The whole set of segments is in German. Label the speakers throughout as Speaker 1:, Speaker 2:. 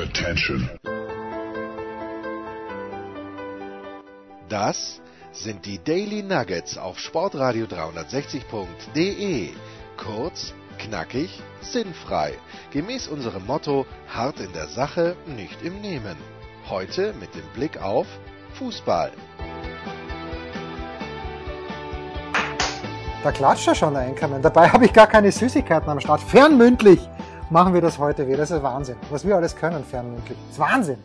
Speaker 1: Attention.
Speaker 2: Das sind die Daily Nuggets auf Sportradio 360.de. Kurz, knackig, sinnfrei. Gemäß unserem Motto: hart in der Sache, nicht im Nehmen. Heute mit dem Blick auf Fußball.
Speaker 3: Da klatscht er schon der Einkommen. Dabei habe ich gar keine Süßigkeiten am Start. Fernmündlich machen wir das heute wieder. Das ist Wahnsinn. Was wir alles können, fernmündlich. Das ist Wahnsinn.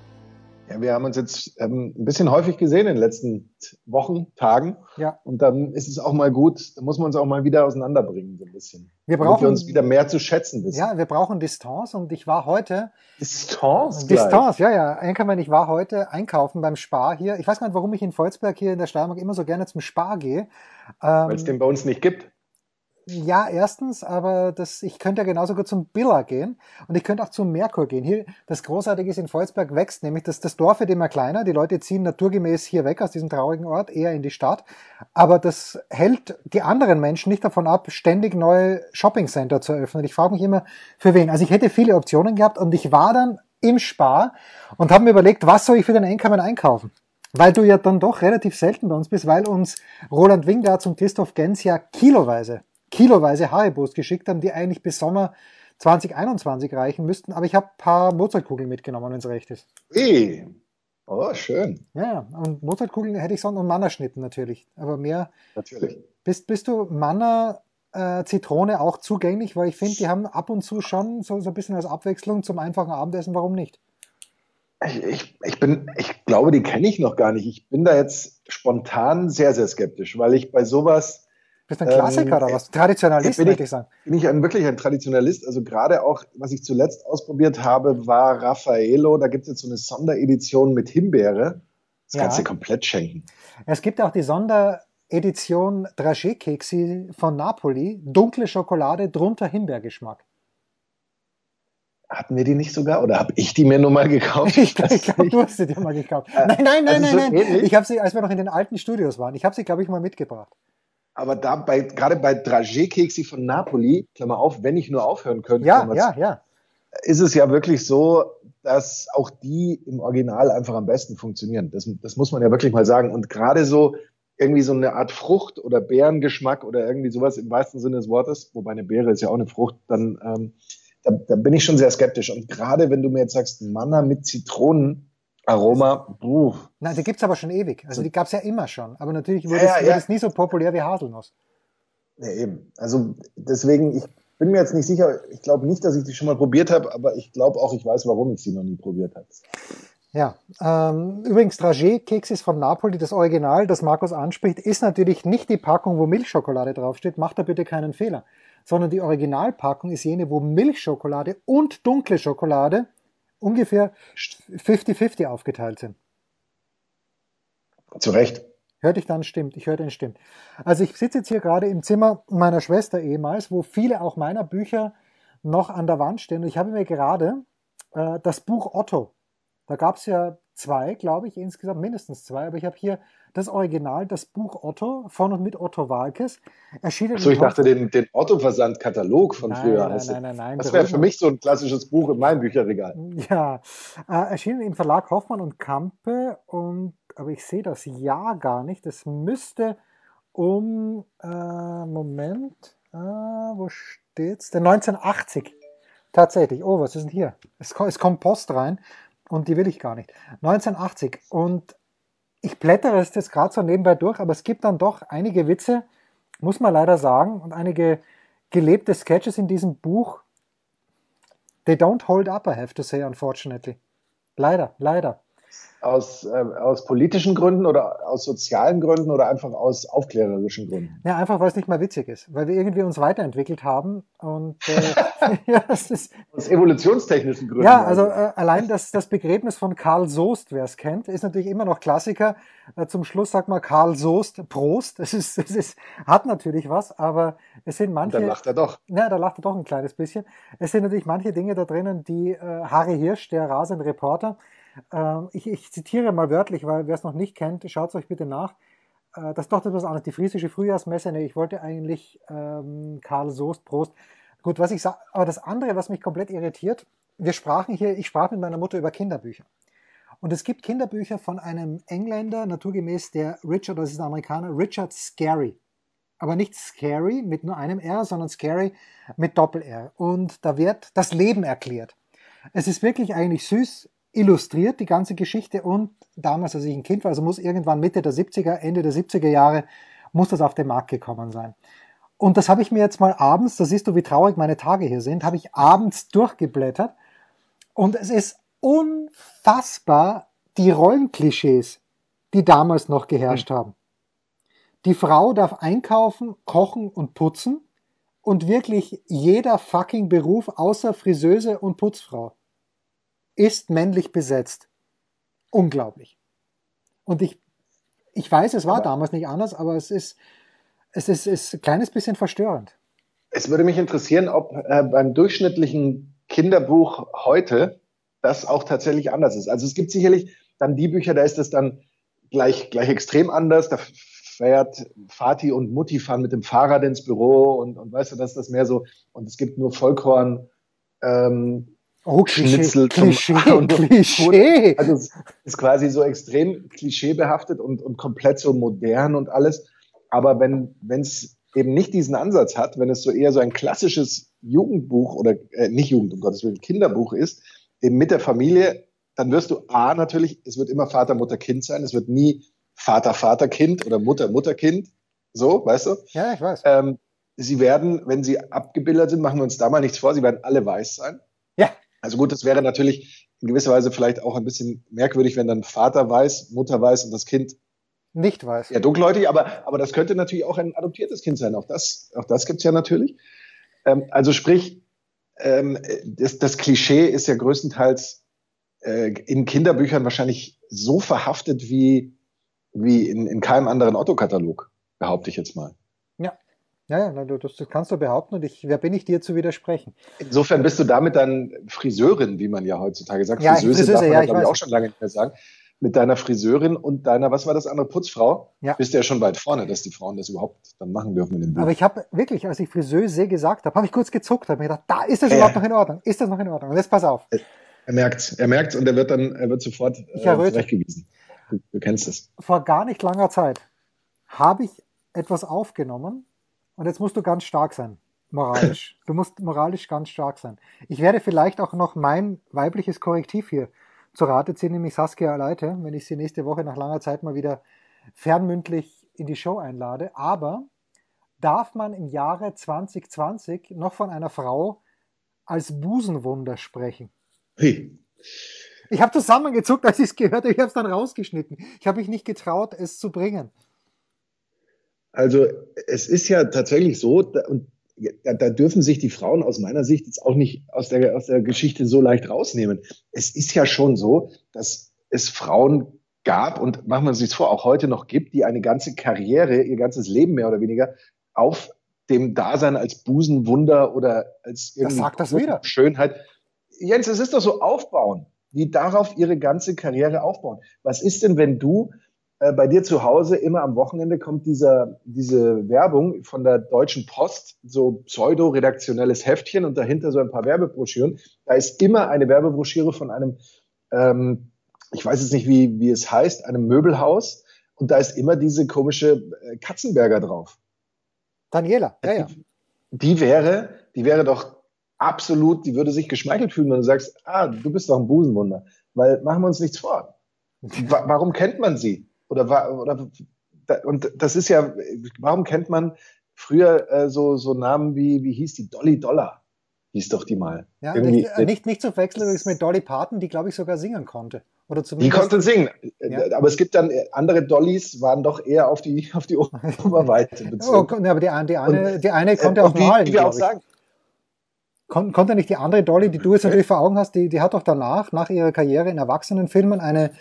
Speaker 4: Ja, wir haben uns jetzt ähm, ein bisschen häufig gesehen in den letzten Wochen, Tagen.
Speaker 3: Ja.
Speaker 4: Und dann ist es auch mal gut, da muss man uns auch mal wieder auseinanderbringen, so ein bisschen.
Speaker 3: Wir brauchen
Speaker 4: wir uns wieder mehr zu schätzen wissen.
Speaker 3: Ja, wir brauchen Distanz und ich war heute
Speaker 4: Distanz.
Speaker 3: Distanz, ja, ja. Einkommen, ich war heute einkaufen beim Spar hier. Ich weiß gar nicht, warum ich in Volzberg hier in der Steiermark immer so gerne zum Spar gehe. Ähm,
Speaker 4: Weil es den bei uns nicht gibt.
Speaker 3: Ja, erstens, aber das, ich könnte ja genauso gut zum Billa gehen und ich könnte auch zum Merkur gehen. Hier, das Großartige ist, in Volzberg wächst nämlich das, das Dorf wird immer kleiner. Die Leute ziehen naturgemäß hier weg aus diesem traurigen Ort, eher in die Stadt. Aber das hält die anderen Menschen nicht davon ab, ständig neue Shoppingcenter zu eröffnen. Ich frage mich immer, für wen. Also ich hätte viele Optionen gehabt und ich war dann im Spar und habe mir überlegt, was soll ich für den Einkommen einkaufen? Weil du ja dann doch relativ selten bei uns bist, weil uns Roland Wingard und Christoph Gens ja kiloweise kiloweise Haribos geschickt haben, die eigentlich bis Sommer 2021 reichen müssten. Aber ich habe ein paar Mozartkugeln mitgenommen, wenn es recht ist.
Speaker 4: Hey. Oh, schön.
Speaker 3: Ja. Und Mozartkugeln hätte ich sonst und Mannerschnitten natürlich. Aber mehr.
Speaker 4: Natürlich.
Speaker 3: Bist, bist du Manner äh, Zitrone auch zugänglich? Weil ich finde, die haben ab und zu schon so, so ein bisschen als Abwechslung zum einfachen Abendessen. Warum nicht?
Speaker 4: Ich, ich, ich bin, ich glaube, die kenne ich noch gar nicht. Ich bin da jetzt spontan sehr, sehr skeptisch, weil ich bei sowas
Speaker 3: Bist ein Klassiker
Speaker 4: Ähm,
Speaker 3: oder was? Traditionalist, würde
Speaker 4: ich-
Speaker 3: ich sagen.
Speaker 4: bin ich ein, wirklich ein Traditionalist. Also gerade auch, was ich zuletzt ausprobiert habe, war Raffaello. Da gibt es jetzt so eine Sonderedition mit Himbeere. Das
Speaker 3: Ja.
Speaker 4: kannst du komplett schenken.
Speaker 3: Es gibt auch die Sonderedition Dragé-Keksi von Napoli. Dunkle Schokolade, drunter Himbeergeschmack.
Speaker 4: Hatten wir die nicht sogar? Oder habe ich die mir nur mal gekauft?
Speaker 3: Ich, ich glaube, du hast sie dir mal gekauft.
Speaker 4: Äh,
Speaker 3: Nein, nein, nein,
Speaker 4: also
Speaker 3: nein,
Speaker 4: so
Speaker 3: nein.
Speaker 4: ähnlich?
Speaker 3: Ich habe sie, als wir noch in den alten Studios waren, ich habe sie, glaube ich, mal mitgebracht.
Speaker 4: Aber da bei, gerade bei Dragé-Keksi von Napoli, Klammer auf, wenn ich nur aufhören könnte,
Speaker 3: Ja, ja, ja.
Speaker 4: ist es ja wirklich so, dass auch die im Original einfach am besten funktionieren. Das, das muss man ja wirklich mal sagen. Und gerade so irgendwie so eine Art Frucht oder Beerengeschmack oder irgendwie sowas im wahrsten Sinne des Wortes, wobei eine Beere ist ja auch eine Frucht, dann ähm, da, da bin ich schon sehr skeptisch. Und gerade wenn du mir jetzt sagst, Manna mit Zitronenaroma, puh,
Speaker 3: Nein, die gibt's aber schon ewig. Also die gab's ja immer schon. Aber natürlich wurde,
Speaker 4: Ja,
Speaker 3: es, wurde
Speaker 4: ja.
Speaker 3: es nie so populär wie Haselnuss.
Speaker 4: Ja, eben. Also deswegen, ich bin mir jetzt nicht sicher, ich glaube nicht, dass ich die schon mal probiert habe, aber ich glaube auch, ich weiß, warum ich sie noch nie probiert habe.
Speaker 3: Ja, ähm, übrigens Dragé-Keksis von Napoli, das Original, das Markus anspricht, ist natürlich nicht die Packung, wo Milchschokolade draufsteht. Macht da bitte keinen Fehler. Sondern die Originalpackung ist jene, wo Milchschokolade und dunkle Schokolade ungefähr 50-50 aufgeteilt sind.
Speaker 4: Zu Recht.
Speaker 3: Hörte ich dann stimmt, ich hörte ihn stimmt. Also ich sitze jetzt hier gerade im Zimmer meiner Schwester ehemals, wo viele auch meiner Bücher noch an der Wand stehen. Und ich habe mir gerade äh, das Buch Otto, da gab es ja zwei, glaube ich, insgesamt mindestens zwei, aber ich habe hier das Original, das Buch Otto von und mit Otto Walkes, erschienen.
Speaker 4: So, ich dachte, den, den Otto-Versand-Katalog von
Speaker 3: Nein,
Speaker 4: früher.
Speaker 3: nein, nein, nein, nein,
Speaker 4: Das wäre für mich so ein klassisches Buch in meinem Bücherregal.
Speaker 3: Ja, äh, erschienen im Verlag Hoffmann und Kampe und aber ich sehe das Jahr gar nicht. Es müsste um äh, Moment, äh, wo steht's? Der 1980. Tatsächlich. Oh, was ist denn hier? Es, es kommt Post rein und die will ich gar nicht. 1980 und ich blättere es jetzt gerade so nebenbei durch, aber es gibt dann doch einige Witze, muss man leider sagen, und einige gelebte Sketches in diesem Buch, They don't hold up, I have to say, unfortunately. Leider, leider.
Speaker 4: Aus, äh, aus politischen Gründen oder aus sozialen Gründen oder einfach aus aufklärerischen Gründen?
Speaker 3: Ja, einfach weil es nicht mehr witzig ist, weil wir irgendwie uns weiterentwickelt haben und äh, ja, das ist,
Speaker 4: Aus evolutionstechnischen Gründen.
Speaker 3: ja, also äh, allein das, das Begräbnis von Karl Soest, wer es kennt, ist natürlich immer noch Klassiker. Äh, zum Schluss sagt man Karl Soest, Prost. Das ist, das ist, hat natürlich was, aber es sind
Speaker 4: Und
Speaker 3: manche.
Speaker 4: dann lacht er doch.
Speaker 3: Ja, da lacht er doch ein kleines bisschen. Es sind natürlich manche Dinge da drinnen, die äh, Harry Hirsch, der rasende Reporter, ich, ich zitiere mal wörtlich, weil wer es noch nicht kennt, schaut es euch bitte nach. Äh, das ist doch etwas anderes. Die friesische Frühjahrsmesse, nee, ich wollte eigentlich ähm, Karl Soest, Prost. Gut, was ich sage, aber das andere, was mich komplett irritiert, wir sprachen hier, ich sprach mit meiner Mutter über Kinderbücher. Und es gibt Kinderbücher von einem Engländer, naturgemäß der Richard, das ist ein Amerikaner, Richard Scary. Aber nicht Scary mit nur einem R, sondern Scary mit Doppel-R. Und da wird das Leben erklärt. Es ist wirklich eigentlich süß illustriert, die ganze Geschichte. Und damals, als ich ein Kind war, also muss irgendwann Mitte der 70er, Ende der 70er Jahre, muss das auf den Markt gekommen sein. Und das habe ich mir jetzt mal abends, da siehst du, wie traurig meine Tage hier sind, habe ich abends durchgeblättert. Und es ist unfassbar die Rollenklischees, die damals noch geherrscht mhm. haben. Die Frau darf einkaufen, kochen und putzen und wirklich jeder fucking Beruf außer Friseuse und Putzfrau ist männlich besetzt. Unglaublich. Und ich, ich weiß, es war aber damals nicht anders, aber es ist, es ist, ist ein kleines bisschen verstörend.
Speaker 4: Es würde mich interessieren, ob äh, beim durchschnittlichen Kinderbuch heute das auch tatsächlich anders ist. Also es gibt sicherlich dann die Bücher, da ist es dann gleich, gleich extrem anders. Da fährt Vati und Mutti fahren mit dem Fahrrad ins Büro und, und weißt du, dass das mehr so, und es gibt nur Vollkorn, ähm,
Speaker 3: Oh, Schnitzel Klischee, zum Klischee. Klischee.
Speaker 4: Also es ist quasi so extrem klischeebehaftet und, und komplett so modern und alles. Aber wenn es eben nicht diesen Ansatz hat, wenn es so eher so ein klassisches Jugendbuch oder äh, nicht Jugend, um Gottes Willen, Kinderbuch ist, eben mit der Familie, dann wirst du A natürlich, es wird immer Vater, Mutter, Kind sein. Es wird nie Vater, Vater, Kind oder Mutter, Mutter, Kind. So, weißt du?
Speaker 3: Ja, ich weiß.
Speaker 4: Ähm, sie werden, wenn sie abgebildet sind, machen wir uns da mal nichts vor, sie werden alle weiß sein.
Speaker 3: Ja.
Speaker 4: Also gut, das wäre natürlich in gewisser Weise vielleicht auch ein bisschen merkwürdig, wenn dann Vater weiß, Mutter weiß und das Kind
Speaker 3: nicht weiß.
Speaker 4: Ja, dunkelhäutig, aber, aber das könnte natürlich auch ein adoptiertes Kind sein. Auch das, auch das gibt's ja natürlich. Ähm, also sprich, ähm, das, das Klischee ist ja größtenteils äh, in Kinderbüchern wahrscheinlich so verhaftet wie wie in, in keinem anderen Otto-Katalog, behaupte ich jetzt mal.
Speaker 3: Ja. Ja, das, das kannst du behaupten und ich, wer bin ich dir zu widersprechen?
Speaker 4: Insofern bist du damit dann Friseurin, wie man ja heutzutage sagt.
Speaker 3: Ja, Friseuse, Friseuse darf man ja, glaube
Speaker 4: ich, auch schon lange nicht mehr sagen. Mit deiner Friseurin und deiner, was war das andere, Putzfrau,
Speaker 3: ja.
Speaker 4: bist du ja schon weit vorne, dass die Frauen das überhaupt dann machen dürfen in dem
Speaker 3: Buch. Aber ich habe wirklich, als ich Friseuse gesagt habe, habe ich kurz gezuckt, habe mir gedacht, da ist das äh, überhaupt noch in Ordnung? Ist das noch in Ordnung? Und jetzt pass auf.
Speaker 4: Er merkt's, er merkt's und er wird dann, er wird sofort
Speaker 3: äh, zurechtgewiesen.
Speaker 4: Du, du kennst es.
Speaker 3: Vor gar nicht langer Zeit habe ich etwas aufgenommen und jetzt musst du ganz stark sein, moralisch. Du musst moralisch ganz stark sein. Ich werde vielleicht auch noch mein weibliches Korrektiv hier zu Rate ziehen, nämlich Saskia Aleite, wenn ich sie nächste Woche nach langer Zeit mal wieder fernmündlich in die Show einlade. Aber darf man im Jahre 2020 noch von einer Frau als Busenwunder sprechen?
Speaker 4: Hey.
Speaker 3: Ich habe zusammengezuckt, als ich es gehört habe. Ich habe es dann rausgeschnitten. Ich habe mich nicht getraut, es zu bringen.
Speaker 4: Also es ist ja tatsächlich so, und da, da dürfen sich die Frauen aus meiner Sicht jetzt auch nicht aus der, aus der Geschichte so leicht rausnehmen. Es ist ja schon so, dass es Frauen gab und machen wir uns vor, auch heute noch gibt, die eine ganze Karriere, ihr ganzes Leben mehr oder weniger auf dem Dasein als Busenwunder oder als
Speaker 3: irgendwie
Speaker 4: Schönheit. Jens, es ist doch so aufbauen die darauf ihre ganze Karriere aufbauen. Was ist denn, wenn du äh, bei dir zu Hause immer am Wochenende kommt dieser, diese Werbung von der Deutschen Post, so pseudo-redaktionelles Heftchen und dahinter so ein paar Werbebroschüren. Da ist immer eine Werbebroschüre von einem, ähm, ich weiß jetzt nicht, wie, wie es heißt, einem Möbelhaus. Und da ist immer diese komische äh, Katzenberger drauf.
Speaker 3: Daniela, ja, ja.
Speaker 4: Die, die wäre, die wäre doch absolut, die würde sich geschmeichelt fühlen, wenn du sagst, ah, du bist doch ein Busenwunder. Weil machen wir uns nichts vor. Warum kennt man sie? Oder, oder und das ist ja, warum kennt man früher äh, so, so Namen wie, wie hieß die Dolly Dollar? Hieß doch die mal.
Speaker 3: Ja, nicht, äh, nicht, nicht zu verwechseln übrigens mit Dolly Parton, die glaube ich sogar singen konnte. Oder
Speaker 4: zumindest, die konnte singen. Ja. Aber es gibt dann äh, andere Dollys, waren doch eher auf die, auf die Oberweite
Speaker 3: bezogen. Oh, aber die, die, eine, die eine konnte auch malen.
Speaker 4: Wie wir auch sagen,
Speaker 3: Kon konnte nicht die andere Dolly, die du jetzt natürlich vor Augen hast, die, die hat doch danach, nach ihrer Karriere in Erwachsenenfilmen, eine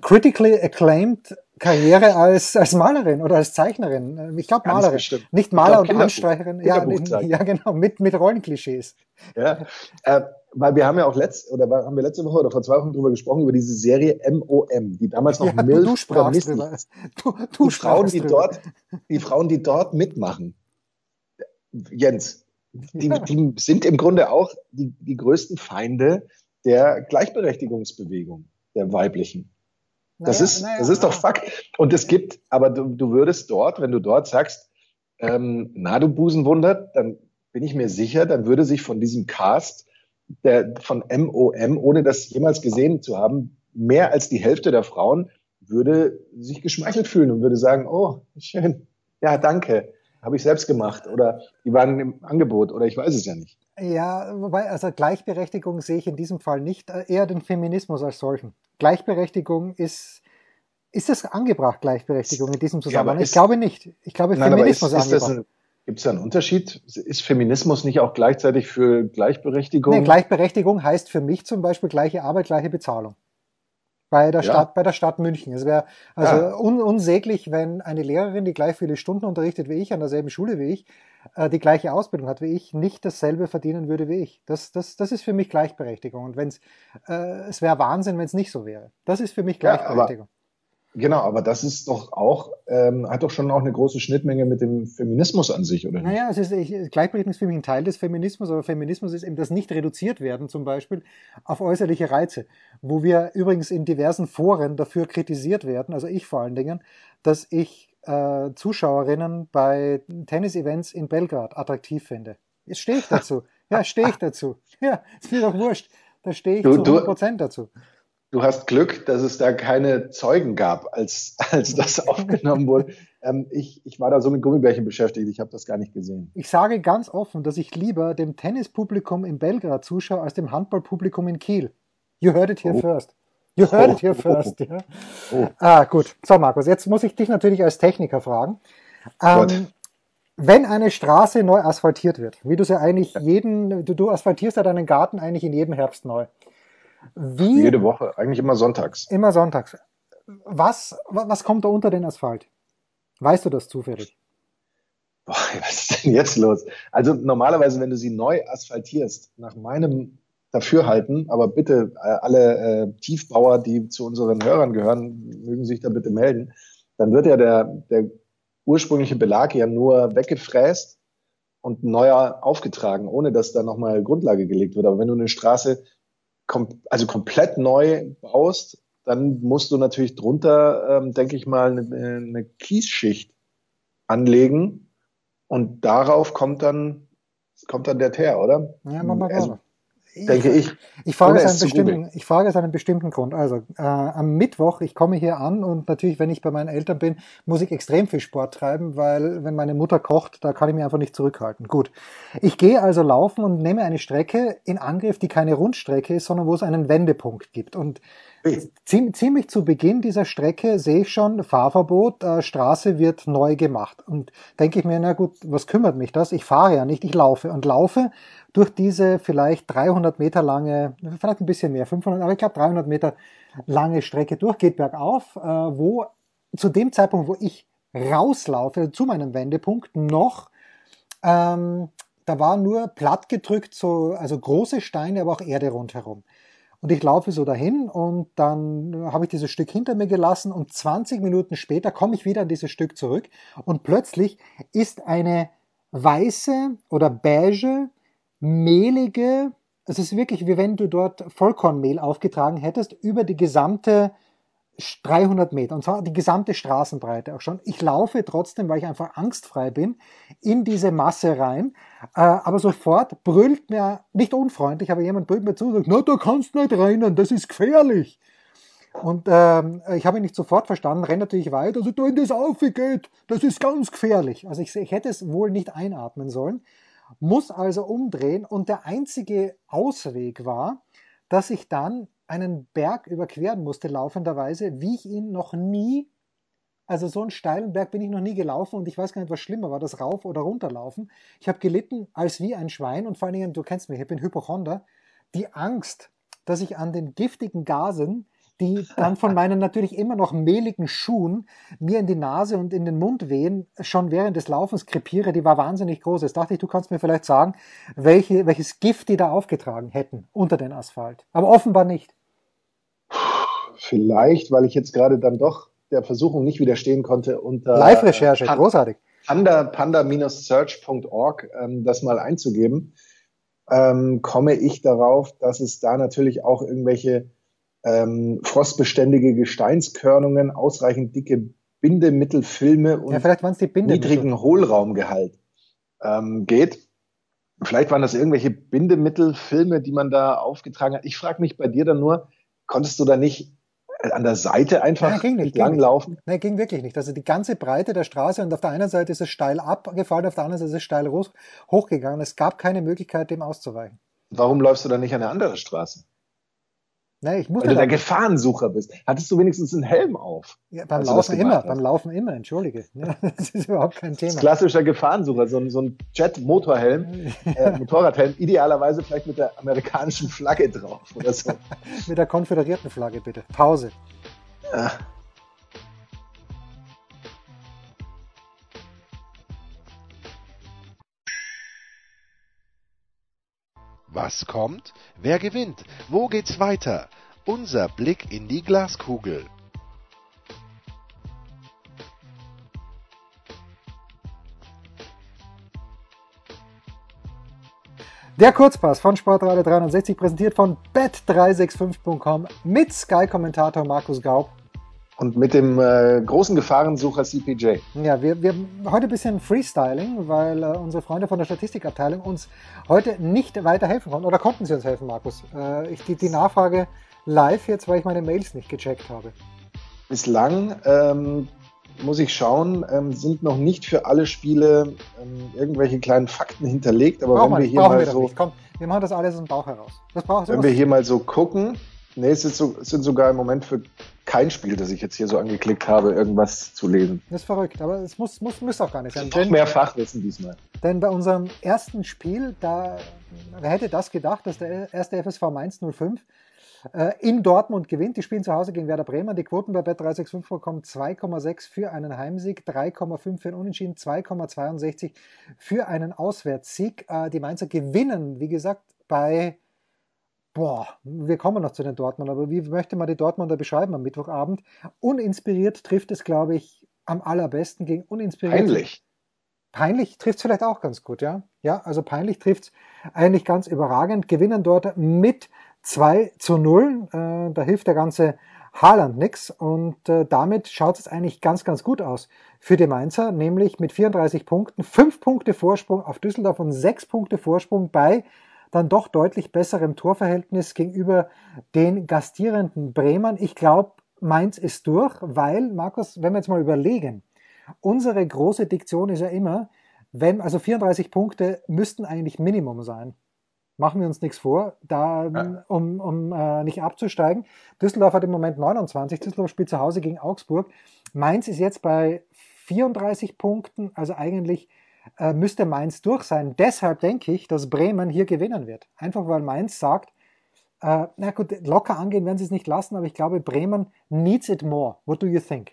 Speaker 3: critically acclaimed Karriere als, als Malerin oder als Zeichnerin. Ich glaube Malerin. Nicht Maler und Anstreicherin. Ja, ja, genau, mit, mit Rollenklischees.
Speaker 4: Ja, äh, weil wir haben ja auch letzt, oder haben wir letzte Woche oder vor zwei Wochen drüber gesprochen, über diese Serie MOM, die damals noch
Speaker 3: ja, Milf du sprachst
Speaker 4: drüber. Du, du die Frauen, die drüber. dort, die Frauen, die dort mitmachen. Jens, die, die sind im Grunde auch die, die größten Feinde der Gleichberechtigungsbewegung, der weiblichen. Das naja, ist, naja, das ist doch Fakt. Und es gibt, aber du, du würdest dort, wenn du dort sagst, ähm, na du Busenwunder, dann bin ich mir sicher, dann würde sich von diesem Cast der, von MOM, ohne das jemals gesehen zu haben, mehr als die Hälfte der Frauen würde sich geschmeichelt fühlen und würde sagen, oh, schön, ja, danke, habe ich selbst gemacht oder die waren im Angebot oder ich weiß es ja nicht.
Speaker 3: Ja, wobei, also Gleichberechtigung sehe ich in diesem Fall nicht, äh, eher den Feminismus als solchen. Gleichberechtigung ist, ist es angebracht, Gleichberechtigung in diesem Zusammenhang? Ja, ich glaube nicht. Ich glaube, nein, Feminismus ist, ist angebracht.
Speaker 4: Gibt es da einen Unterschied? Ist Feminismus nicht auch gleichzeitig für Gleichberechtigung? Nee,
Speaker 3: Gleichberechtigung heißt für mich zum Beispiel gleiche Arbeit, gleiche Bezahlung bei der ja. Stadt, bei der Stadt München. Es wäre also ja. un unsäglich, wenn eine Lehrerin, die gleich viele Stunden unterrichtet wie ich, an derselben Schule wie ich, äh, die gleiche Ausbildung hat wie ich, nicht dasselbe verdienen würde wie ich. Das, das, das ist für mich Gleichberechtigung. Und wenn's, äh, es wäre Wahnsinn, wenn es nicht so wäre. Das ist für mich Gleichberechtigung.
Speaker 4: Genau, aber das ist doch auch, ähm, hat doch schon auch eine große Schnittmenge mit dem Feminismus an sich, oder
Speaker 3: nicht? Naja, es ist, ich, Gleichberechtigung ist für mich ein Teil des Feminismus, aber Feminismus ist eben das nicht reduziert werden, zum Beispiel auf äußerliche Reize, wo wir übrigens in diversen Foren dafür kritisiert werden, also ich vor allen Dingen, dass ich äh, Zuschauerinnen bei Tennis-Events in Belgrad attraktiv finde. Jetzt stehe ich dazu. ja, stehe ich dazu. Ja, ist mir doch wurscht. Da stehe ich du, zu 100 Prozent dazu
Speaker 4: du hast Glück, dass es da keine Zeugen gab, als, als das aufgenommen wurde. Ähm, ich, ich war da so mit Gummibärchen beschäftigt, ich habe das gar nicht gesehen.
Speaker 3: Ich sage ganz offen, dass ich lieber dem Tennispublikum in Belgrad zuschaue, als dem Handballpublikum in Kiel. You heard it here oh. first. You heard oh. it here first. Ja. Oh. Ah, gut. So, Markus, jetzt muss ich dich natürlich als Techniker fragen. Ähm, wenn eine Straße neu asphaltiert wird, wie du es ja eigentlich jeden, du, du asphaltierst ja deinen Garten eigentlich in jedem Herbst neu.
Speaker 4: Wie, Jede Woche, eigentlich immer sonntags.
Speaker 3: Immer sonntags. Was, was kommt da unter den Asphalt? Weißt du das zufällig?
Speaker 4: Boah, was ist denn jetzt los? Also normalerweise, wenn du sie neu asphaltierst, nach meinem Dafürhalten, aber bitte äh, alle äh, Tiefbauer, die zu unseren Hörern gehören, mögen sich da bitte melden, dann wird ja der, der ursprüngliche Belag ja nur weggefräst und neuer aufgetragen, ohne dass da nochmal Grundlage gelegt wird. Aber wenn du eine Straße kom also komplett neu baust, dann musst du natürlich drunter, ähm, denke ich mal, eine, eine Kiesschicht anlegen und darauf kommt dann kommt dann der Teer, oder?
Speaker 3: Ja, mach mal also,
Speaker 4: denke ich.
Speaker 3: Ich frage, es einen bestimmten, ich frage es einen bestimmten Grund. Also äh, am Mittwoch, ich komme hier an und natürlich, wenn ich bei meinen Eltern bin, muss ich extrem viel Sport treiben, weil wenn meine Mutter kocht, da kann ich mich einfach nicht zurückhalten. Gut. Ich gehe also laufen und nehme eine Strecke in Angriff, die keine Rundstrecke ist, sondern wo es einen Wendepunkt gibt. Und ziemlich zu Beginn dieser Strecke sehe ich schon Fahrverbot, äh, Straße wird neu gemacht. Und denke ich mir, na gut, was kümmert mich das? Ich fahre ja nicht, ich laufe und laufe durch diese vielleicht 300 Meter lange, vielleicht ein bisschen mehr, 500, aber ich glaube 300 Meter lange Strecke durch, geht bergauf, äh, wo zu dem Zeitpunkt, wo ich rauslaufe zu meinem Wendepunkt, noch ähm, da war nur platt gedrückt, so, also große Steine, aber auch Erde rundherum. Und ich laufe so dahin und dann habe ich dieses Stück hinter mir gelassen und 20 Minuten später komme ich wieder an dieses Stück zurück und plötzlich ist eine weiße oder beige mehlige, es ist wirklich wie wenn du dort Vollkornmehl aufgetragen hättest über die gesamte 300 Meter, und zwar die gesamte Straßenbreite auch schon. Ich laufe trotzdem, weil ich einfach angstfrei bin, in diese Masse rein, äh, aber sofort brüllt mir, nicht unfreundlich, aber jemand brüllt mir zu und sagt, na, da kannst du nicht rein, das ist gefährlich. Und ähm, ich habe ihn nicht sofort verstanden, rennt natürlich weiter, also in das aufgeht, das ist ganz gefährlich. Also ich, ich hätte es wohl nicht einatmen sollen muss also umdrehen und der einzige Ausweg war, dass ich dann einen Berg überqueren musste, laufenderweise, wie ich ihn noch nie, also so einen steilen Berg bin ich noch nie gelaufen und ich weiß gar nicht, was schlimmer war, das Rauf- oder Runterlaufen. Ich habe gelitten als wie ein Schwein und vor allen Dingen, du kennst mich, ich bin Hypochonder, die Angst, dass ich an den giftigen Gasen die dann von meinen natürlich immer noch mehligen Schuhen mir in die Nase und in den Mund wehen, schon während des Laufens krepiere, die war wahnsinnig groß. Jetzt dachte ich, du kannst mir vielleicht sagen, welche, welches Gift die da aufgetragen hätten unter den Asphalt. Aber offenbar nicht.
Speaker 4: Vielleicht, weil ich jetzt gerade dann doch der Versuchung nicht widerstehen konnte unter
Speaker 3: Live-Recherche, großartig.
Speaker 4: panda, panda-search.org ähm, das mal einzugeben, ähm, komme ich darauf, dass es da natürlich auch irgendwelche ähm, frostbeständige Gesteinskörnungen, ausreichend dicke Bindemittelfilme und
Speaker 3: ja,
Speaker 4: niedrigen Hohlraumgehalt ähm, geht. Vielleicht waren das irgendwelche Bindemittelfilme, die man da aufgetragen hat. Ich frage mich bei dir dann nur, konntest du da nicht an der Seite einfach Nein, ging nicht, lang laufen?
Speaker 3: Nein, ging wirklich nicht. Also die ganze Breite der Straße und auf der einen Seite ist es steil abgefallen, auf der anderen Seite ist es steil hochgegangen. Es gab keine Möglichkeit, dem auszuweichen.
Speaker 4: Warum läufst du dann nicht an eine andere Straße?
Speaker 3: Nee, ich muss
Speaker 4: Weil du der Gefahrensucher bist. Hattest du wenigstens einen Helm auf?
Speaker 3: Ja, beim Laufen immer, hast? beim Laufen immer, entschuldige. Ja, das ist überhaupt kein Thema.
Speaker 4: klassischer Gefahrensucher, so ein, so ein Jet-Motorhelm, äh, Motorradhelm, idealerweise vielleicht mit der amerikanischen Flagge drauf oder so.
Speaker 3: mit der konföderierten Flagge, bitte. Pause. Ja.
Speaker 2: Was kommt? Wer gewinnt? Wo geht's weiter? Unser Blick in die Glaskugel.
Speaker 3: Der Kurzpass von Sportradio 360 präsentiert von bet365.com mit Sky-Kommentator Markus Gaub
Speaker 4: und mit dem äh, großen Gefahrensucher CPJ.
Speaker 3: Ja, wir, wir heute ein bisschen Freestyling, weil äh, unsere Freunde von der Statistikabteilung uns heute nicht weiterhelfen konnten. Oder konnten sie uns helfen, Markus? Äh, ich die, die Nachfrage live jetzt, weil ich meine Mails nicht gecheckt habe.
Speaker 4: Bislang ähm, muss ich schauen, ähm, sind noch nicht für alle Spiele ähm, irgendwelche kleinen Fakten hinterlegt. Aber brauchen wenn wir hier mal wir so,
Speaker 3: Komm, wir machen das alles aus dem Bauch heraus.
Speaker 4: Wenn wir hier mal so gucken, Nee, es, so, es sind sogar im Moment für kein Spiel, das ich jetzt hier so angeklickt habe, irgendwas zu lesen.
Speaker 3: Das ist verrückt, aber es muss, muss, muss auch gar nicht sein.
Speaker 4: Noch mehr Fachwissen diesmal.
Speaker 3: Denn bei unserem ersten Spiel, da, wer hätte das gedacht, dass der erste FSV Mainz 05 äh, in Dortmund gewinnt. Die spielen zu Hause gegen Werder Bremen. Die Quoten bei Bet365 bekommen 2,6 für einen Heimsieg, 3,5 für einen Unentschieden, 2,62 für einen Auswärtssieg. Äh, die Mainzer gewinnen, wie gesagt, bei boah, wir kommen noch zu den Dortmund, aber wie möchte man die Dortmunder beschreiben am Mittwochabend? Uninspiriert trifft es, glaube ich, am allerbesten gegen uninspiriert.
Speaker 4: Peinlich.
Speaker 3: Peinlich trifft es vielleicht auch ganz gut, ja. Ja, also peinlich trifft es eigentlich ganz überragend. Gewinnen dort mit 2 zu 0. Äh, da hilft der ganze Haaland nix und äh, damit schaut es eigentlich ganz, ganz gut aus für die Mainzer, nämlich mit 34 Punkten, 5 Punkte Vorsprung auf Düsseldorf und 6 Punkte Vorsprung bei dann doch deutlich besserem Torverhältnis gegenüber den gastierenden Bremern. Ich glaube, Mainz ist durch, weil, Markus, wenn wir jetzt mal überlegen, unsere große Diktion ist ja immer, wenn, also 34 Punkte müssten eigentlich Minimum sein. Machen wir uns nichts vor, da, ja. um, um äh, nicht abzusteigen. Düsseldorf hat im Moment 29, Düsseldorf spielt zu Hause gegen Augsburg. Mainz ist jetzt bei 34 Punkten, also eigentlich äh, müsste Mainz durch sein. Deshalb denke ich, dass Bremen hier gewinnen wird. Einfach weil Mainz sagt, äh, na gut, locker angehen werden sie es nicht lassen, aber ich glaube, Bremen needs it more. What do you think?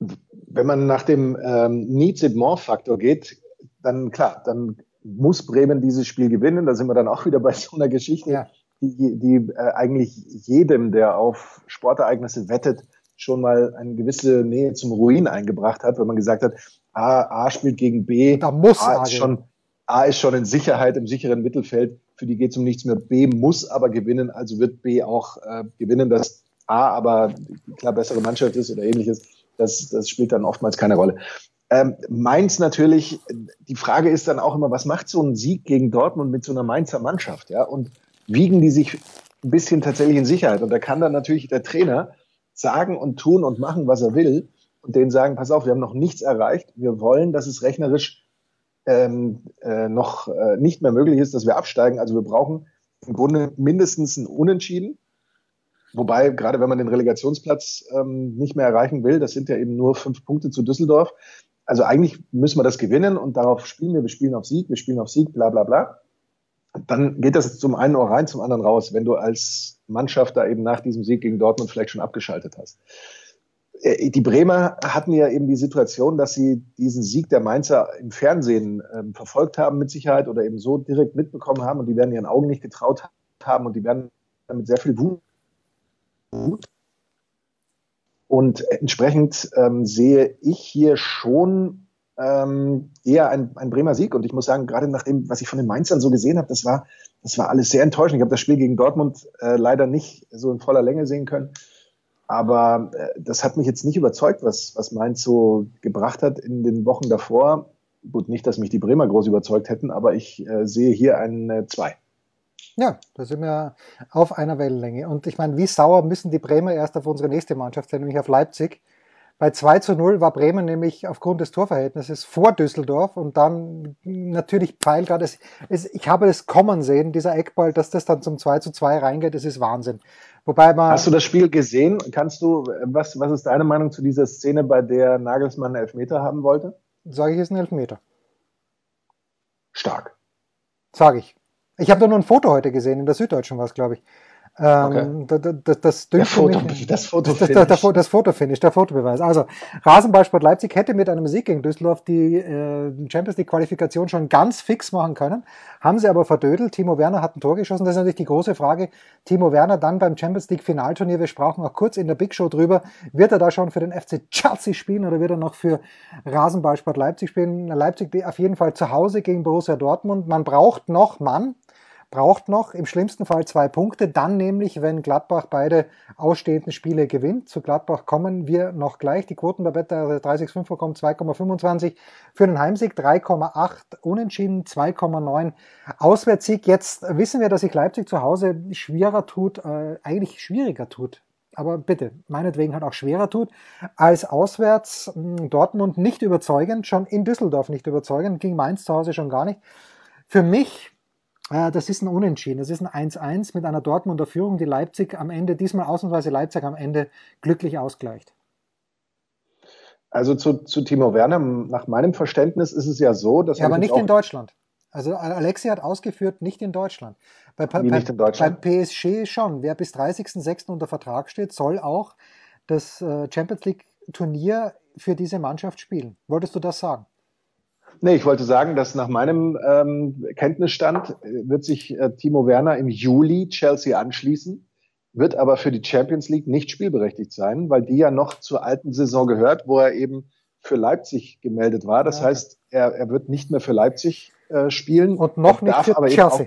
Speaker 4: Wenn man nach dem ähm, Needs it more Faktor geht, dann klar, dann muss Bremen dieses Spiel gewinnen. Da sind wir dann auch wieder bei so einer Geschichte, ja. die, die äh, eigentlich jedem, der auf Sportereignisse wettet, schon mal eine gewisse Nähe zum Ruin eingebracht hat, wenn man gesagt hat, A, A spielt gegen B.
Speaker 3: Da muss
Speaker 4: A ist, schon, A ist schon in Sicherheit im sicheren Mittelfeld. Für die geht es um nichts mehr. B muss aber gewinnen, also wird B auch äh, gewinnen. Dass A aber die klar bessere Mannschaft ist oder ähnliches, das, das spielt dann oftmals keine Rolle. Ähm, Mainz natürlich, die Frage ist dann auch immer, was macht so ein Sieg gegen Dortmund mit so einer Mainzer Mannschaft? Ja? Und wiegen die sich ein bisschen tatsächlich in Sicherheit? Und da kann dann natürlich der Trainer sagen und tun und machen, was er will und denen sagen, pass auf, wir haben noch nichts erreicht. Wir wollen, dass es rechnerisch ähm, äh, noch äh, nicht mehr möglich ist, dass wir absteigen. Also wir brauchen im Grunde mindestens ein Unentschieden. Wobei, gerade wenn man den Relegationsplatz ähm, nicht mehr erreichen will, das sind ja eben nur fünf Punkte zu Düsseldorf. Also eigentlich müssen wir das gewinnen und darauf spielen wir. Wir spielen auf Sieg, wir spielen auf Sieg, bla bla bla. Dann geht das zum einen Ohr rein, zum anderen raus, wenn du als Mannschaft da eben nach diesem Sieg gegen Dortmund vielleicht schon abgeschaltet hast. Äh, die Bremer hatten ja eben die Situation, dass sie diesen Sieg der Mainzer im Fernsehen ähm, verfolgt haben mit Sicherheit oder eben so direkt mitbekommen haben und die werden ihren Augen nicht getraut haben und die werden mit sehr viel Wut Und entsprechend ähm, sehe ich hier schon ähm, eher ein Bremer Sieg. Und ich muss sagen, gerade nach dem, was ich von den Mainzern so gesehen habe, das war, das war alles sehr enttäuschend. Ich habe das Spiel gegen Dortmund äh, leider nicht so in voller Länge sehen können. Aber äh, das hat mich jetzt nicht überzeugt, was, was Mainz so gebracht hat in den Wochen davor. Gut, nicht, dass mich die Bremer groß überzeugt hätten, aber ich äh, sehe hier ein 2. Äh,
Speaker 3: ja, da sind wir auf einer Wellenlänge. Und ich meine, wie sauer müssen die Bremer erst auf unsere nächste Mannschaft sein, nämlich auf Leipzig. Bei 2 zu 0 war Bremen nämlich aufgrund des Torverhältnisses vor Düsseldorf und dann natürlich Pfeil gerade. Es, es, ich habe das kommen sehen, dieser Eckball, dass das dann zum 2 zu 2 reingeht, das ist Wahnsinn.
Speaker 4: Wobei man. Hast du das Spiel gesehen? Kannst du, was, was ist deine Meinung zu dieser Szene, bei der Nagelsmann einen Elfmeter haben wollte?
Speaker 3: Sage ich, ist ein Elfmeter.
Speaker 4: Stark.
Speaker 3: Sage ich. Ich habe da nur ein Foto heute gesehen, in der Süddeutschen war es, glaube ich. Ähm, okay. das, das, das, Foto, mich, das Foto das, das, das, das Fotofinish, der Fotobeweis. Also Rasenballsport Leipzig hätte mit einem Sieg gegen Düsseldorf die äh, Champions League Qualifikation schon ganz fix machen können, haben sie aber verdödelt. Timo Werner hat ein Tor geschossen. Das ist natürlich die große Frage. Timo Werner dann beim Champions League Finalturnier. Wir sprachen auch kurz in der Big Show drüber. Wird er da schon für den FC Chelsea spielen oder wird er noch für Rasenballsport Leipzig spielen? Leipzig auf jeden Fall zu Hause gegen Borussia Dortmund. Man braucht noch Mann braucht noch im schlimmsten Fall zwei Punkte, dann nämlich, wenn Gladbach beide ausstehenden Spiele gewinnt. Zu Gladbach kommen wir noch gleich. Die Quoten bei Beta 365 bekommen 2,25 für den Heimsieg, 3,8 Unentschieden, 2,9 Auswärtssieg. Jetzt wissen wir, dass sich Leipzig zu Hause schwerer tut, äh, eigentlich schwieriger tut aber bitte, meinetwegen halt auch schwerer tut, als auswärts hm, Dortmund nicht überzeugend, schon in Düsseldorf nicht überzeugend, ging Mainz zu Hause schon gar nicht. Für mich das ist ein Unentschieden. Das ist ein 1-1 mit einer Dortmunder Führung, die Leipzig am Ende, diesmal ausnahmsweise Leipzig am Ende glücklich ausgleicht.
Speaker 4: Also zu, zu Timo Werner, nach meinem Verständnis ist es ja so, dass.
Speaker 3: Ja, aber nicht in Deutschland. Also Alexi hat ausgeführt, nicht in Deutschland. Bei, bei, nicht in Deutschland? Beim PSG schon. Wer bis 30.06. unter Vertrag steht, soll auch das äh, Champions League Turnier für diese Mannschaft spielen. Wolltest du das sagen?
Speaker 4: Nee, ich wollte sagen, dass nach meinem ähm, Kenntnisstand äh, wird sich äh, Timo Werner im Juli Chelsea anschließen, wird aber für die Champions League nicht spielberechtigt sein, weil die ja noch zur alten Saison gehört, wo er eben für Leipzig gemeldet war. Das ja, heißt, er, er wird nicht mehr für Leipzig äh, spielen.
Speaker 3: Und noch nicht für Chelsea.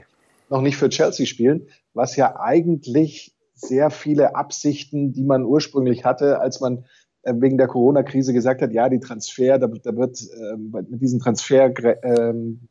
Speaker 4: noch nicht für Chelsea spielen, was ja eigentlich sehr viele Absichten, die man ursprünglich hatte, als man wegen der Corona-Krise gesagt hat, ja, die Transfer, da, da wird äh, mit diesen Transfer, ähm,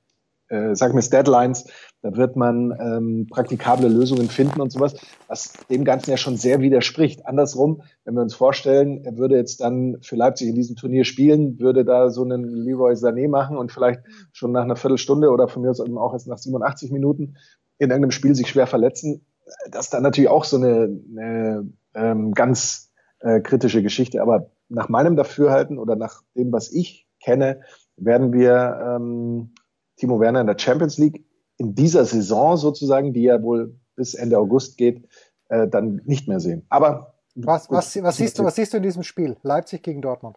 Speaker 4: äh, sagen wir es Deadlines, da wird man ähm, praktikable Lösungen finden und sowas, was dem Ganzen ja schon sehr widerspricht. Andersrum, wenn wir uns vorstellen, er würde jetzt dann für Leipzig in diesem Turnier spielen, würde da so einen Leroy Sané machen und vielleicht schon nach einer Viertelstunde oder von mir aus auch erst nach 87 Minuten in irgendeinem Spiel sich schwer verletzen, das ist dann natürlich auch so eine, eine ähm, ganz äh, kritische Geschichte. Aber nach meinem Dafürhalten oder nach dem, was ich kenne, werden wir ähm, Timo Werner in der Champions League in dieser Saison sozusagen, die ja wohl bis Ende August geht, äh, dann nicht mehr sehen. Aber
Speaker 3: was, was, was, siehst du, was siehst du in diesem Spiel? Leipzig gegen Dortmund?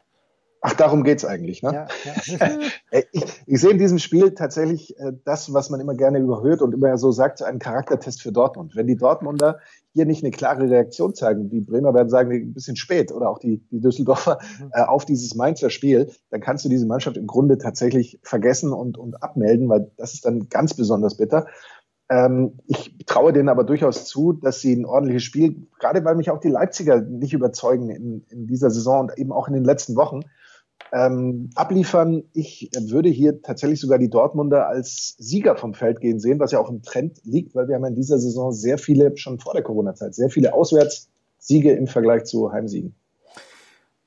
Speaker 4: Ach, darum geht's eigentlich. Ne? Ja, ja. ich, ich sehe in diesem Spiel tatsächlich äh, das, was man immer gerne überhört und immer so sagt, einen Charaktertest für Dortmund. Wenn die Dortmunder hier nicht eine klare Reaktion zeigen, die Bremer werden sagen, ein bisschen spät oder auch die, die Düsseldorfer mhm. äh, auf dieses Mainzer Spiel, dann kannst du diese Mannschaft im Grunde tatsächlich vergessen und, und abmelden, weil das ist dann ganz besonders bitter. Ähm, ich traue denen aber durchaus zu, dass sie ein ordentliches Spiel, gerade weil mich auch die Leipziger nicht überzeugen in, in dieser Saison und eben auch in den letzten Wochen, ähm, abliefern. Ich würde hier tatsächlich sogar die Dortmunder als Sieger vom Feld gehen sehen, was ja auch im Trend liegt, weil wir haben in dieser Saison sehr viele, schon vor der Corona-Zeit, sehr viele Auswärtssiege im Vergleich zu Heimsiegen.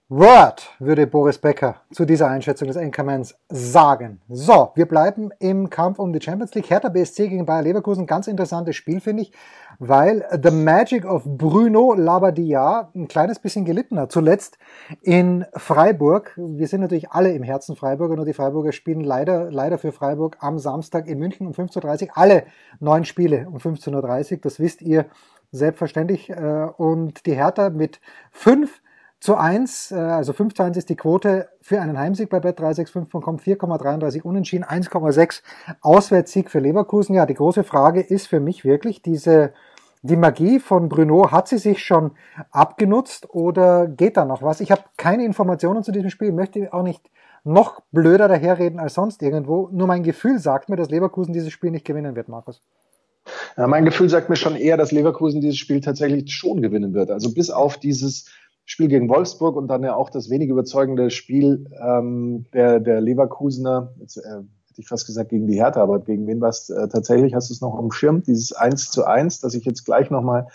Speaker 3: Word, würde Boris Becker zu dieser Einschätzung des Anchormans sagen. So, wir bleiben im Kampf um die Champions League. Hertha BSC gegen Bayer Leverkusen, ganz interessantes Spiel, finde ich, weil The Magic of Bruno Labbadia ein kleines bisschen gelitten hat. Zuletzt in Freiburg. Wir sind natürlich alle im Herzen Freiburger, nur die Freiburger spielen leider, leider für Freiburg am Samstag in München um 15.30 Uhr. Alle neun Spiele um 15.30 Uhr, das wisst ihr selbstverständlich. Äh, und die Hertha mit fünf zu 1, äh, also 5 zu 1 ist die Quote für einen Heimsieg bei Bet365.com, 4,33 unentschieden, 1,6 Auswärtssieg für Leverkusen. Ja, die große Frage ist für mich wirklich diese die Magie von Bruno, hat sie sich schon abgenutzt oder geht da noch was? Ich habe keine Informationen zu diesem Spiel, möchte auch nicht noch blöder daherreden als sonst irgendwo. Nur mein Gefühl sagt mir, dass Leverkusen dieses Spiel nicht gewinnen wird, Markus.
Speaker 4: Ja, mein Gefühl sagt mir schon eher, dass Leverkusen dieses Spiel tatsächlich schon gewinnen wird. Also bis auf dieses Spiel gegen Wolfsburg und dann ja auch das wenig überzeugende Spiel ähm, der, der Leverkusener, jetzt, äh, hätte ich fast gesagt gegen die Hertha, aber gegen wen war es äh, tatsächlich? Hast du es noch am Schirm? Dieses 1 zu 1, das ich jetzt gleich nochmal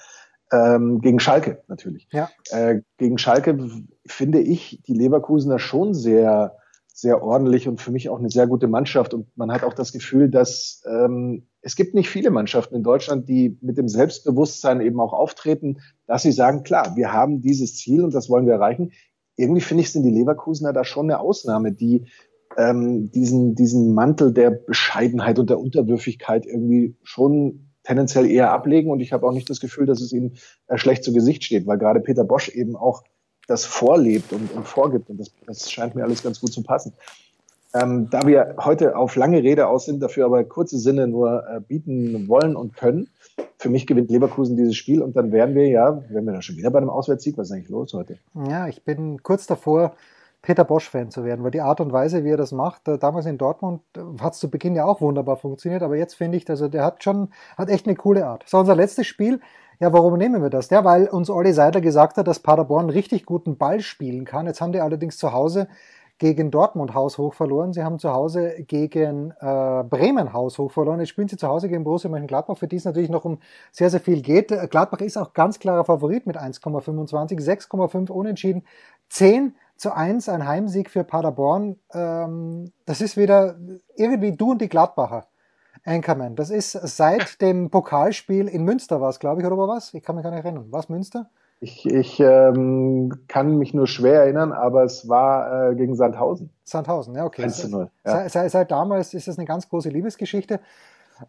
Speaker 4: ähm, gegen Schalke natürlich. Ja. Äh, gegen Schalke finde ich die Leverkusener schon sehr sehr ordentlich und für mich auch eine sehr gute Mannschaft. Und man hat auch das Gefühl, dass ähm, es gibt nicht viele Mannschaften in Deutschland, die mit dem Selbstbewusstsein eben auch auftreten, dass sie sagen, klar, wir haben dieses Ziel und das wollen wir erreichen. Irgendwie finde ich, sind die Leverkusener da schon eine Ausnahme, die ähm, diesen, diesen Mantel der Bescheidenheit und der Unterwürfigkeit irgendwie schon tendenziell eher ablegen. Und ich habe auch nicht das Gefühl, dass es ihnen äh, schlecht zu Gesicht steht, weil gerade Peter Bosch eben auch das vorlebt und, und vorgibt. Und das, das scheint mir alles ganz gut zu passen. Ähm, da wir heute auf lange Rede aus sind, dafür aber kurze Sinne nur äh, bieten wollen und können, für mich gewinnt Leverkusen dieses Spiel und dann wären wir ja, wären wir da schon wieder bei einem Auswärtssieg. Was ist eigentlich los heute?
Speaker 3: Ja, ich bin kurz davor, Peter Bosch-Fan zu werden, weil die Art und Weise, wie er das macht, äh, damals in Dortmund äh, hat es zu Beginn ja auch wunderbar funktioniert, aber jetzt finde ich, also der hat schon, hat echt eine coole Art. So, unser letztes Spiel, ja, warum nehmen wir das? Ja, weil uns Olli Seider gesagt hat, dass Paderborn richtig guten Ball spielen kann. Jetzt haben die allerdings zu Hause gegen Dortmund haushoch verloren. Sie haben zu Hause gegen äh, Bremen haushoch verloren. Jetzt spielen sie zu Hause gegen Borussia Mönchengladbach, für die es natürlich noch um sehr, sehr viel geht. Gladbach ist auch ganz klarer Favorit mit 1,25, 6,5 unentschieden, 10 zu 1 ein Heimsieg für Paderborn. Ähm, das ist wieder irgendwie du und die Gladbacher. Anchorman. Das ist seit dem Pokalspiel in Münster war es, glaube ich, oder war was? Ich kann mich gar nicht erinnern. Was Münster?
Speaker 4: Ich, ich ähm, kann mich nur schwer erinnern, aber es war äh, gegen Sandhausen.
Speaker 3: Sandhausen, ja, okay. 1 zu 0, ja. Seit, seit, damals ist es eine ganz große Liebesgeschichte.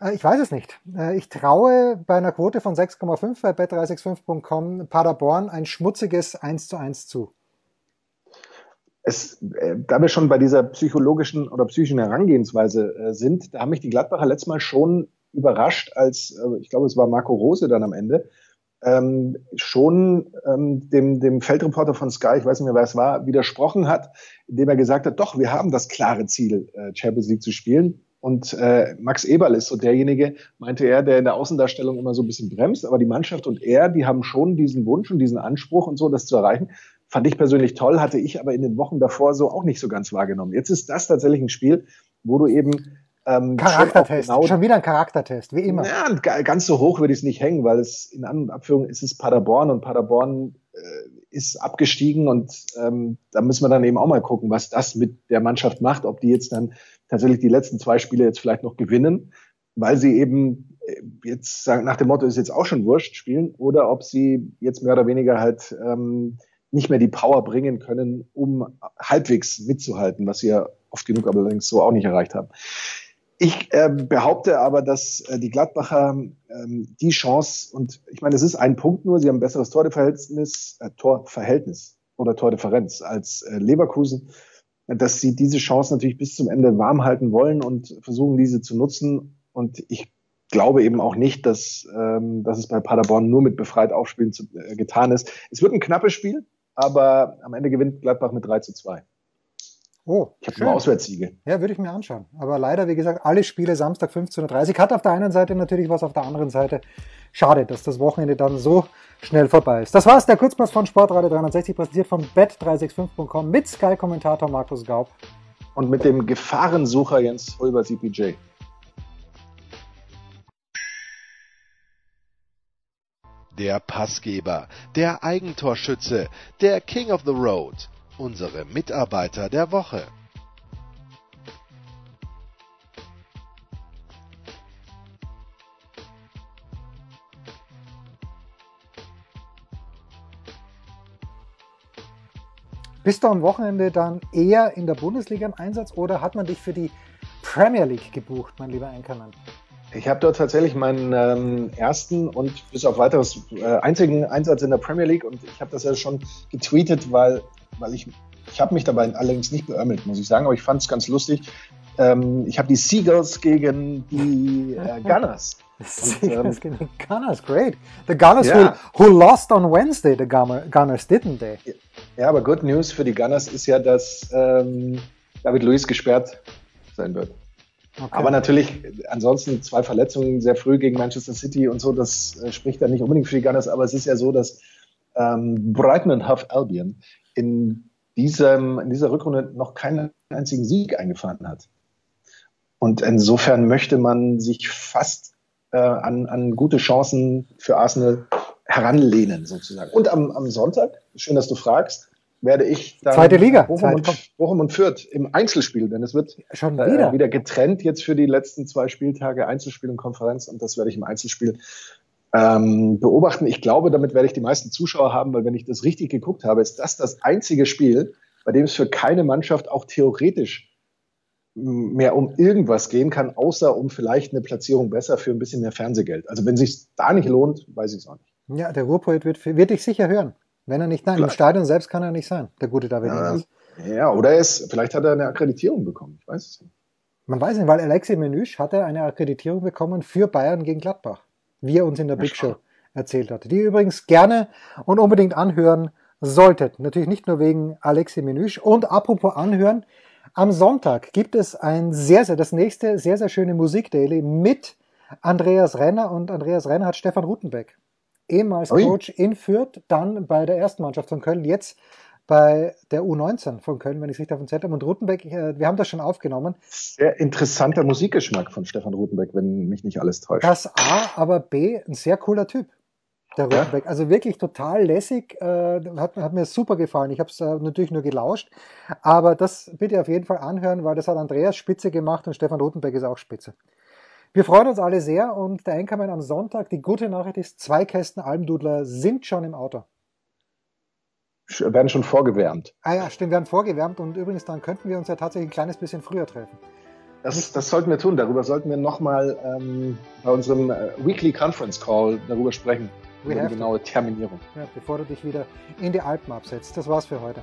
Speaker 3: Äh, ich weiß es nicht. Äh, ich traue bei einer Quote von 6,5 bei bet365.com Paderborn ein schmutziges 1 zu 1 zu
Speaker 4: es, äh, da wir schon bei dieser psychologischen oder psychischen Herangehensweise sind, da haben mich die Gladbacher letztes Mal schon überrascht, als ich glaube, es war Marco Rose dann am Ende, ähm, schon ähm, dem, dem Feldreporter von Sky, ich weiß nicht mehr, wer es war, widersprochen hat, indem er gesagt hat, doch, wir haben das klare Ziel, äh, Champions League zu spielen. Und äh, Max Eberl ist so derjenige, meinte er, der in der Außendarstellung immer so ein bisschen bremst, aber die Mannschaft und er, die haben schon diesen Wunsch und diesen Anspruch und so, das zu erreichen. Fand ich persönlich toll, hatte ich aber in den Wochen davor so auch nicht so ganz wahrgenommen. Jetzt ist das tatsächlich ein Spiel, wo du eben
Speaker 3: ähm, Charaktertest, schon, genau, schon, wieder ein Charaktertest, wie immer.
Speaker 4: Ja, ganz so hoch würde ich es nicht hängen, weil es in anderen Abführungen ist es Paderborn und Paderborn äh, ist abgestiegen und ähm, da müssen wir dann eben auch mal gucken, was das mit der Mannschaft macht, ob die jetzt dann tatsächlich die letzten zwei Spiele jetzt vielleicht noch gewinnen, weil sie eben äh, jetzt sagen, nach dem Motto ist jetzt auch schon wurscht spielen oder ob sie jetzt mehr oder weniger halt ähm, nicht mehr die Power bringen können, um halbwegs mitzuhalten, was sie ja oft genug allerdings so auch nicht erreicht haben. Ich äh, behaupte aber, dass äh, die Gladbacher ähm, die Chance, und ich meine, es ist ein Punkt nur, sie haben ein besseres Torverhältnis, äh, Torverhältnis oder Tordifferenz als äh, Leverkusen, dass sie diese Chance natürlich bis zum Ende warm halten wollen und versuchen, diese zu nutzen. Und ich glaube eben auch nicht, dass, ähm, dass es bei Paderborn nur mit befreit aufspielen zu, äh, getan ist. Es wird ein knappes Spiel aber am Ende gewinnt Gladbach mit 3 zu 2.
Speaker 3: Oh,
Speaker 4: ich habe nur Auswärtssiege.
Speaker 3: Ja, würde ich mir anschauen. Aber leider, wie gesagt, alle Spiele Samstag 15.30 Uhr. Hat auf der einen Seite natürlich was, auf der anderen Seite schade, dass das Wochenende dann so schnell vorbei ist. Das war's, der Kurzpass von Sportradio 360, präsentiert von bet365.com mit Sky-Kommentator Markus Gaub.
Speaker 4: Und mit dem Gefahrensucher Jens Hulber CPJ.
Speaker 2: der Passgeber, der Eigentorschütze, der King of the Road, unsere Mitarbeiter der Woche.
Speaker 3: Bist du am Wochenende dann eher in der Bundesliga im Einsatz oder hat man dich für die Premier League gebucht, mein lieber Einkermann?
Speaker 4: Ich habe dort tatsächlich meinen ähm, ersten und bis auf weiteres äh, einzigen Einsatz in der Premier League und ich habe das ja schon getweetet, weil, weil ich, ich habe mich dabei allerdings nicht beömmelt, muss ich sagen, aber ich fand es ganz lustig. ähm, ich habe die Seagulls gegen die äh, Gunners.
Speaker 3: Seagulls gegen die Gunners, great. The Gunners yeah. who, who lost on Wednesday, the Gunners, didn't they?
Speaker 4: Ja, aber good news für die Gunners ist ja, dass ähm, David Luiz gesperrt sein wird. Okay. Aber natürlich, ansonsten zwei Verletzungen sehr früh gegen Manchester City und so, das äh, spricht dann nicht unbedingt für die Gunners, aber es ist ja so, dass ähm, Brighton and Half Albion in, diesem, in dieser Rückrunde noch keinen einzigen Sieg eingefahren hat. Und insofern möchte man sich fast äh, an, an gute Chancen für Arsenal heranlehnen, sozusagen. Und am, am Sonntag, schön, dass du fragst, werde ich dann
Speaker 3: Zweite Liga.
Speaker 4: Bochum, Zweite. Und, Bochum und Fürth im Einzelspiel, denn es wird
Speaker 3: Schon wieder.
Speaker 4: Äh, wieder getrennt jetzt für die letzten zwei Spieltage, Einzelspiel und Konferenz und das werde ich im Einzelspiel ähm, beobachten. Ich glaube, damit werde ich die meisten Zuschauer haben, weil wenn ich das richtig geguckt habe, ist das das einzige Spiel, bei dem es für keine Mannschaft auch theoretisch mehr um irgendwas gehen kann, außer um vielleicht eine Platzierung besser für ein bisschen mehr Fernsehgeld. Also wenn sich da nicht lohnt, weiß ich es auch nicht.
Speaker 3: Ja, der Ruhrpoet wird, wird dich sicher hören. Wenn er nicht, nein, Klar. im Stadion selbst kann er nicht sein, der gute David
Speaker 4: ja, ja, oder er ist, vielleicht hat er eine Akkreditierung bekommen, ich weiß es nicht.
Speaker 3: Man weiß nicht, weil Alexei Menüsch hatte eine Akkreditierung bekommen für Bayern gegen Gladbach, wie er uns in der Big Show erzählt hatte, die ihr übrigens gerne und unbedingt anhören solltet. Natürlich nicht nur wegen Alexei Menüsch. Und apropos anhören, am Sonntag gibt es ein sehr, sehr, das nächste sehr, sehr schöne Musikdaily mit Andreas Renner und Andreas Renner hat Stefan Rutenbeck ehemals Ui. Coach in Fürth, dann bei der ersten Mannschaft von Köln, jetzt bei der U19 von Köln, wenn ich es richtig auf dem Zettel habe. Und Rutenbeck, äh, wir haben das schon aufgenommen.
Speaker 4: Sehr interessanter Musikgeschmack von Stefan Rutenbeck, wenn mich nicht alles täuscht.
Speaker 3: Das A, aber B, ein sehr cooler Typ. Der Rutenbeck. Ja? Also wirklich total lässig, äh, hat, hat, mir super gefallen. Ich habe es äh, natürlich nur gelauscht, aber das bitte auf jeden Fall anhören, weil das hat Andreas Spitze gemacht und Stefan Rutenbeck ist auch Spitze. Wir freuen uns alle sehr und der Einkommen am Sonntag. Die gute Nachricht ist, zwei Kästen Almdudler sind schon im Auto.
Speaker 4: Werden schon vorgewärmt.
Speaker 3: Ah ja, stimmt, werden vorgewärmt und übrigens dann könnten wir uns ja tatsächlich ein kleines bisschen früher treffen.
Speaker 4: Das, das sollten wir tun. Darüber sollten wir nochmal ähm, bei unserem äh, Weekly Conference Call darüber sprechen. We über die genaue. Terminierung.
Speaker 3: Ja, bevor du dich wieder in die Alpen absetzt. Das war's für heute.